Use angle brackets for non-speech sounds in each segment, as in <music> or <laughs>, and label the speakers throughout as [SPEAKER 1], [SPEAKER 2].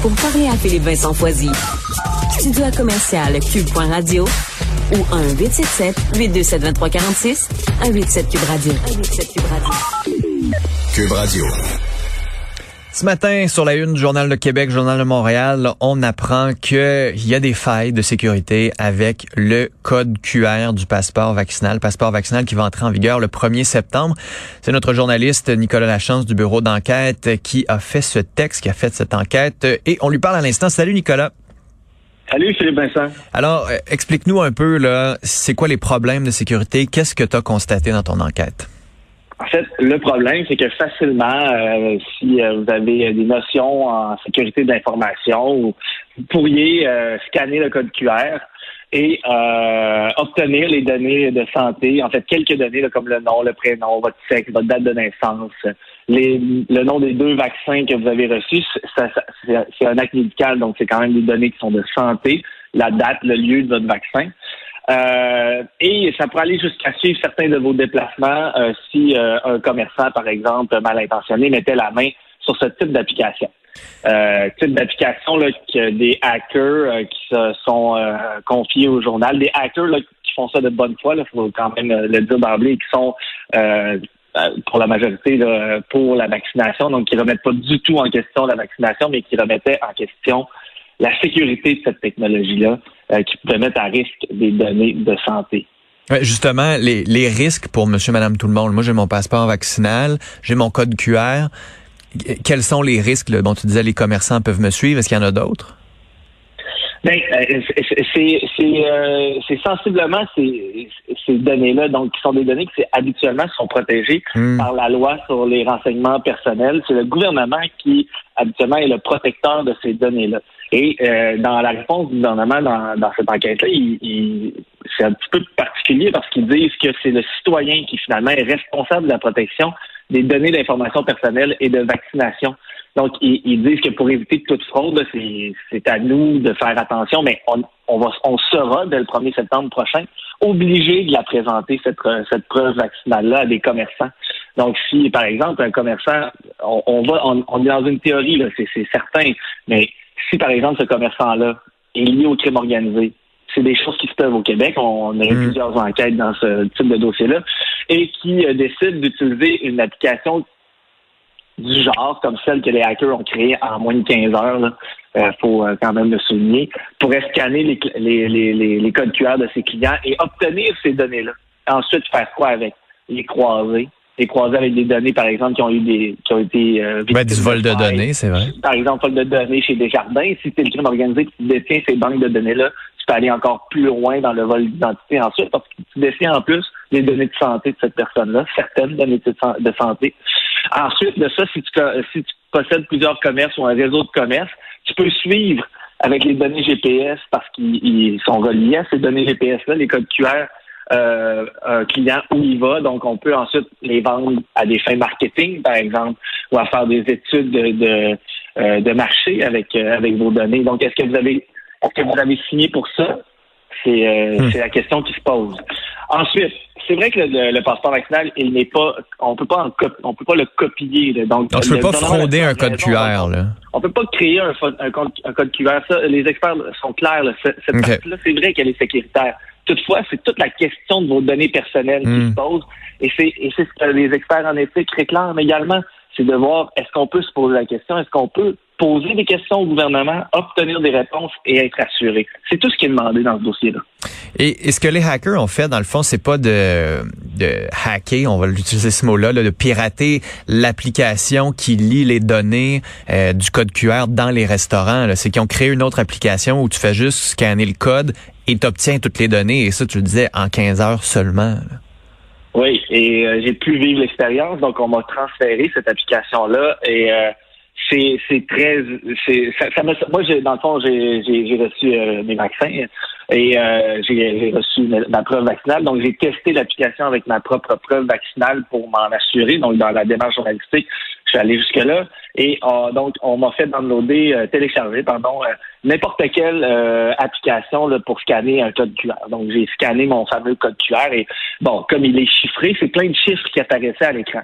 [SPEAKER 1] Pour parler à Philippe Vincent Foisy, studio à commercial cube.radio ou 1-877-827-2346, 187 Cube Radio. 187 Cube Radio.
[SPEAKER 2] Cube Radio.
[SPEAKER 3] Ce matin, sur la une du Journal de Québec, Journal de Montréal, on apprend qu'il y a des failles de sécurité avec le code QR du passeport vaccinal, passeport vaccinal qui va entrer en vigueur le 1er septembre. C'est notre journaliste Nicolas Lachance du bureau d'enquête qui a fait ce texte, qui a fait cette enquête et on lui parle à l'instant. Salut Nicolas.
[SPEAKER 4] Salut Philippe Vincent.
[SPEAKER 3] Alors, euh, explique-nous un peu là, c'est quoi les problèmes de sécurité? Qu'est-ce que tu as constaté dans ton enquête?
[SPEAKER 4] En fait, le problème, c'est que facilement, euh, si euh, vous avez des notions en sécurité d'information, vous pourriez euh, scanner le code QR et obtenir les données de santé, en fait, quelques données comme le nom, le prénom, votre sexe, votre date de naissance, le nom des deux vaccins que vous avez reçus. C'est un acte médical, donc c'est quand même des données qui sont de santé, la date, le lieu de votre vaccin. Euh, et ça pourrait aller jusqu'à suivre certains de vos déplacements euh, si euh, un commerçant, par exemple, mal intentionné, mettait la main sur ce type d'application. Euh, type d'application que des hackers euh, qui se sont euh, confiés au journal, des hackers là, qui font ça de bonne foi, il faut quand même le dire d'emblée, qui sont pour la majorité là, pour la vaccination, donc qui remettent pas du tout en question la vaccination, mais qui remettaient en question la sécurité de cette technologie-là, euh, qui pouvait mettre à risque des données de santé.
[SPEAKER 3] Ouais, justement, les, les risques pour monsieur, madame, tout le monde. Moi, j'ai mon passeport vaccinal, j'ai mon code QR. Quels sont les risques? Là? Bon, tu disais les commerçants peuvent me suivre. Est-ce qu'il y en a d'autres?
[SPEAKER 4] Ben, euh, c'est- euh, c'est sensiblement ces, ces données-là, donc qui sont des données qui habituellement sont protégées
[SPEAKER 3] Hmm.
[SPEAKER 4] par la loi sur les renseignements personnels. C'est le gouvernement qui habituellement est le protecteur de ces données-là. Et euh, dans la réponse du gouvernement dans, dans cette enquête-là, il, il- c'est un petit peu particulier parce qu'ils disent que c'est le citoyen qui finalement est responsable de la protection des données d'information personnelle et de vaccination. Donc, ils, ils disent que pour éviter toute fraude, c'est à nous de faire attention, mais on, on, va, on sera, dès le 1er septembre prochain, obligé de la présenter, cette, cette preuve vaccinale-là, à des commerçants. Donc, si, par exemple, un commerçant, on, on va, on, on est dans une théorie, c'est certain, mais si, par exemple, ce commerçant-là est lié au crime organisé, c'est des choses qui se peuvent au Québec. On a eu
[SPEAKER 3] Mm.
[SPEAKER 4] plusieurs enquêtes dans ce type de dossier-là et qui euh, décide d'utiliser une application du genre, comme celle que les hackers ont créée en moins de 15 heures, il euh, faut euh, quand même le souligner, pour scanner les, les codes QR de ses clients et obtenir ces données-là. Ensuite, faire quoi avec? Les croiser. Les croiser avec des données, par exemple, qui ont eu des qui ont été euh,
[SPEAKER 3] Ben, du vol de données, c'est vrai.
[SPEAKER 4] Par exemple, vol de données chez Desjardins. Si c'est le crime organisé qui détient ces banques de données-là, tu peux aller encore plus loin dans le vol d'identité ensuite parce que tu détiens en plus les données de santé de cette personne-là, certaines données de san- de santé. Ensuite de ça, si tu, si tu possèdes plusieurs commerces ou un réseau de commerce, tu peux suivre avec les données GPS parce qu'ils ils sont reliés à ces données GPS-là, les codes QR, euh, un client où il va. Donc, on peut ensuite les vendre à des fins marketing, par exemple, ou à faire des études de, de, euh, de marché avec, euh, avec vos données. Donc, est-ce que vous avez est-ce que vous avez signé pour ça? C'est c'est la question qui se pose. Ensuite, c'est vrai que le, le passeport vaccinal, il n'est pas, on peut pas en on peut pas le copier. là. Donc,
[SPEAKER 3] tu peux
[SPEAKER 4] le
[SPEAKER 3] pas
[SPEAKER 4] a
[SPEAKER 3] un code
[SPEAKER 4] raison,
[SPEAKER 3] QR, là.
[SPEAKER 4] on peut pas créer un, un, code, un code QR. Ça, les experts sont clairs. Là. Cette, partie-là, c'est vrai qu'elle est sécuritaire. Toutefois, c'est toute la question de vos données personnelles qui
[SPEAKER 3] Hmm.
[SPEAKER 4] se pose. Et c'est, et c'est ce que les experts en éthique réclament également. C'est de voir est-ce qu'on peut se poser la question, est-ce qu'on peut poser des questions au gouvernement, obtenir des réponses et être assuré. C'est tout ce qui est demandé dans ce dossier-là.
[SPEAKER 3] Et, et ce que les hackers ont fait, dans le fond, c'est pas de, de hacker, on va l'utiliser ce mot-là, là, de pirater l'application qui lit les données euh, du code QR dans les restaurants. C'est qu'ils ont créé une autre application où tu fais juste scanner le code et tu obtiens toutes les données. Et ça, tu le disais, en 15 heures seulement. là.
[SPEAKER 4] Oui, et euh, j'ai pu vivre l'expérience, donc on m'a transféré cette application-là et euh, c'est c'est très c'est ça, ça m'a- moi j'ai dans le fond j'ai j'ai reçu euh, mes vaccins et euh, j'ai reçu ma, preuve vaccinale. Donc j'ai testé l'application avec ma propre preuve vaccinale pour m'en assurer donc dans la démarche journalistique je suis allé jusque là et euh, donc on m'a fait downloader euh, télécharger pardon euh, n'importe quelle application là, pour scanner un code QR. Donc j'ai scanné mon fameux code QR et bon comme il est chiffré c'est plein de chiffres qui apparaissaient à l'écran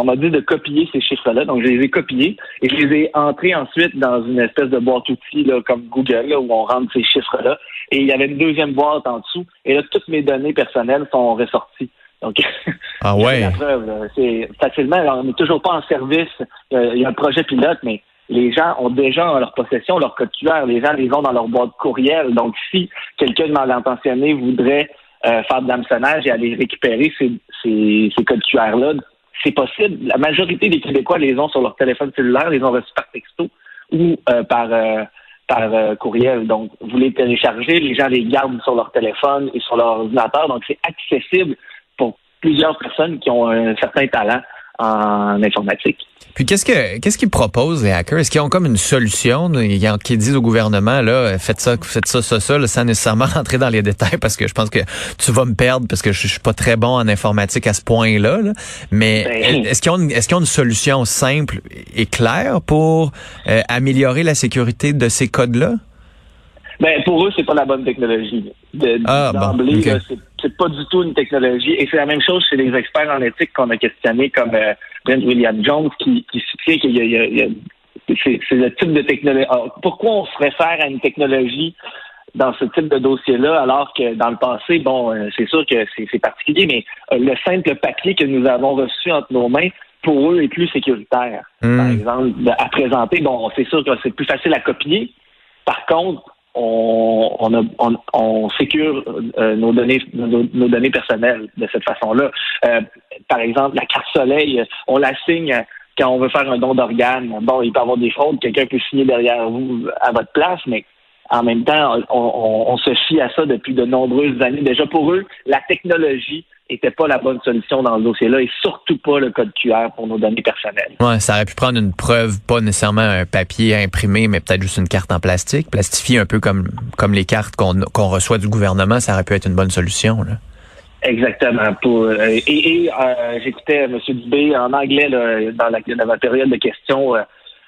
[SPEAKER 4] on m'a dit de copier ces chiffres-là. Donc, je les ai copiés et je les ai entrés ensuite dans une espèce de boîte outils là, comme Google, là, où on rentre ces chiffres-là. Et il y avait une deuxième boîte en dessous. Et là, toutes mes données personnelles sont ressorties. Donc, <laughs>
[SPEAKER 3] ah ouais.
[SPEAKER 4] la preuve. C'est facilement, on n'est toujours pas en service. Il y a un projet pilote, mais les gens ont déjà en leur possession leur code QR. Les gens les ont dans leur boîte courriel. Donc, si quelqu'un de mal intentionné voudrait euh, faire de l'hameçonnage et aller récupérer ces, ces, ces codes QR-là, c'est possible. La majorité des Québécois les ont sur leur téléphone cellulaire, les ont reçus par texto ou euh, par euh, par courriel. Donc, vous les téléchargez, les gens les gardent sur leur téléphone et sur leur ordinateur. Donc, c'est accessible pour plusieurs personnes qui ont un certain talent en informatique.
[SPEAKER 3] Puis qu'est-ce que qu'est-ce qu'ils proposent les hackers? Est-ce qu'ils ont comme une solution qui disent au gouvernement là faites ça, faites ça, ça, ça, sans nécessairement <laughs> rentrer dans les détails parce que je pense que tu vas me perdre parce que je, suis pas très bon en informatique à ce point-là. Mais ben, est-ce qu'ils ont est-ce qu'ils ont une solution simple et claire pour euh, améliorer la sécurité de ces codes-là?
[SPEAKER 4] Ben, pour eux, c'est pas la bonne technologie. De,
[SPEAKER 3] ah,
[SPEAKER 4] D'emblée, c'est pas du tout une technologie. Et c'est la même chose chez les experts en éthique qu'on a questionnés, comme euh, Brent William Jones, qui, qui soutient qu'il y a, il y a, c'est, le type de technologie. pourquoi on se réfère à une technologie dans ce type de dossier-là, alors que dans le passé, bon, euh, c'est sûr que c'est, particulier, mais euh, le simple papier que nous avons reçu entre nos mains, pour eux, est plus sécuritaire. Hmm. Par exemple, à présenter, bon, c'est sûr que c'est plus facile à copier. Par contre, on, on, a, on, on sécure euh, nos données nos, données personnelles de cette façon-là. Euh, par exemple, la carte soleil, on la signe quand on veut faire un don d'organes. Bon, il peut y avoir des fraudes, quelqu'un peut signer derrière vous à votre place, mais en même temps, on, on, se fie à ça depuis de nombreuses années. Déjà pour eux, la technologie n'était pas la bonne solution dans le dossier-là et surtout pas le code QR pour nos données personnelles.
[SPEAKER 3] Ouais, ça aurait pu prendre une preuve, pas nécessairement un papier imprimé, mais peut-être juste une carte en plastique, plastifiée un peu comme, comme les cartes qu'on reçoit du gouvernement, ça aurait pu être une bonne solution. Là.
[SPEAKER 4] Exactement. Pour, euh, et, euh, j'écoutais M. Dubé en anglais dans, la, dans la période de questions euh,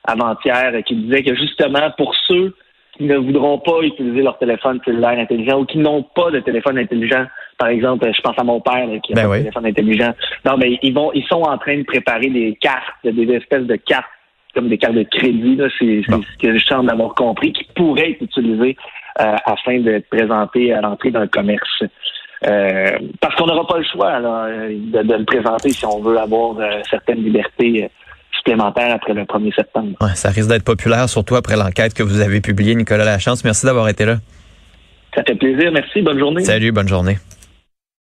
[SPEAKER 4] avant-hier qui disait que justement pour ceux qui ne voudront pas utiliser leur téléphone cellulaire intelligent ou qui n'ont pas de téléphone intelligent. Par exemple, je pense à mon père qui a ben un téléphone intelligent. Non, mais ils vont, ils sont en train de préparer des cartes, des espèces de cartes comme des cartes de crédit. C'est ce que je semble avoir compris qui pourraient être utilisées euh, afin d'être présentées à l'entrée d'un commerce. Euh, parce qu'on n'aura pas le choix de, de, le présenter si on veut avoir euh, certaines libertés supplémentaires après le 1er septembre.
[SPEAKER 3] Ouais, ça risque d'être populaire, surtout après l'enquête que vous avez publiée, Nicolas Lachance. Merci d'avoir été là.
[SPEAKER 4] Ça fait plaisir. Merci. Bonne journée.
[SPEAKER 3] Salut, bonne journée.